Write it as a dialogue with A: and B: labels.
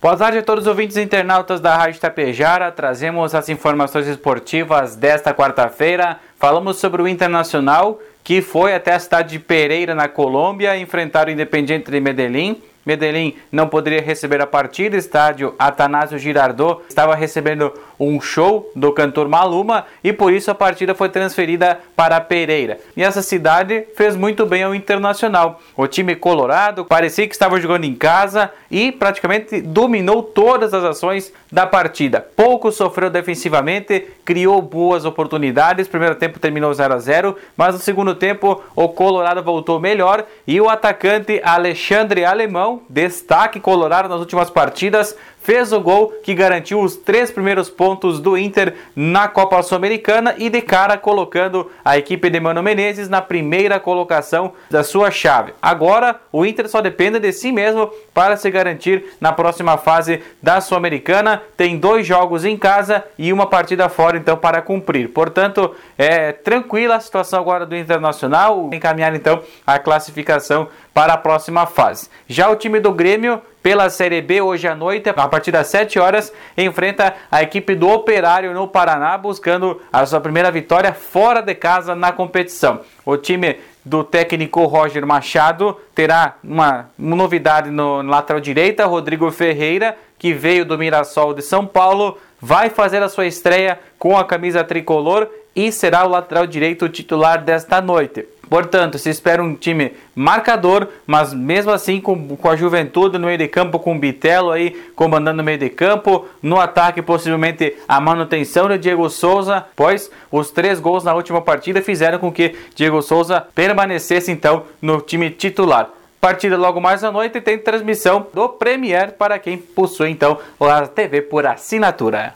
A: Boa tarde a todos os ouvintes internautas da Rádio Tapejara. Trazemos as informações esportivas desta quarta-feira. Falamos sobre o Internacional, que foi até a cidade de Pereira, na Colômbia, enfrentar o Independiente de Medellín. Medellín não poderia receber a partida, estádio Atanásio Girardot estava recebendo um show do cantor Maluma e por isso a partida foi transferida para Pereira. E essa cidade fez muito bem ao Internacional. O time colorado parecia que estava jogando em casa e praticamente dominou todas as ações da partida. Pouco sofreu defensivamente, criou boas oportunidades. Primeiro tempo terminou 0 a 0, mas no segundo tempo o Colorado voltou melhor e o atacante Alexandre Alemão, destaque colorado nas últimas partidas, fez o gol que garantiu os três primeiros pontos do Inter na Copa Sul-Americana e de cara colocando a equipe de Mano Menezes na primeira colocação da sua chave. Agora o Inter só depende de si mesmo para se garantir na próxima fase da Sul-Americana. Tem dois jogos em casa e uma partida fora então para cumprir. Portanto, é tranquila a situação agora do Internacional, encaminhar então a classificação para a próxima fase. Já o time do Grêmio pela Série B hoje à noite, a partir das 7 horas, enfrenta a equipe do Operário no Paraná, buscando a sua primeira vitória fora de casa na competição. O time do técnico Roger Machado terá uma, novidade no, no lateral direita, Rodrigo Ferreira, que veio do Mirassol de São Paulo, vai fazer a sua estreia com a camisa tricolor e será o lateral direito titular desta noite. Portanto, se espera um time marcador, mas mesmo assim com, com a juventude no meio de campo, com o Bitelo aí comandando no meio de campo, no ataque possivelmente a manutenção de Diego Souza, pois os três gols na última partida fizeram com que Diego Souza permanecesse então no time titular. Partida logo mais à noite tem transmissão do Premier para quem possui então a TV por assinatura.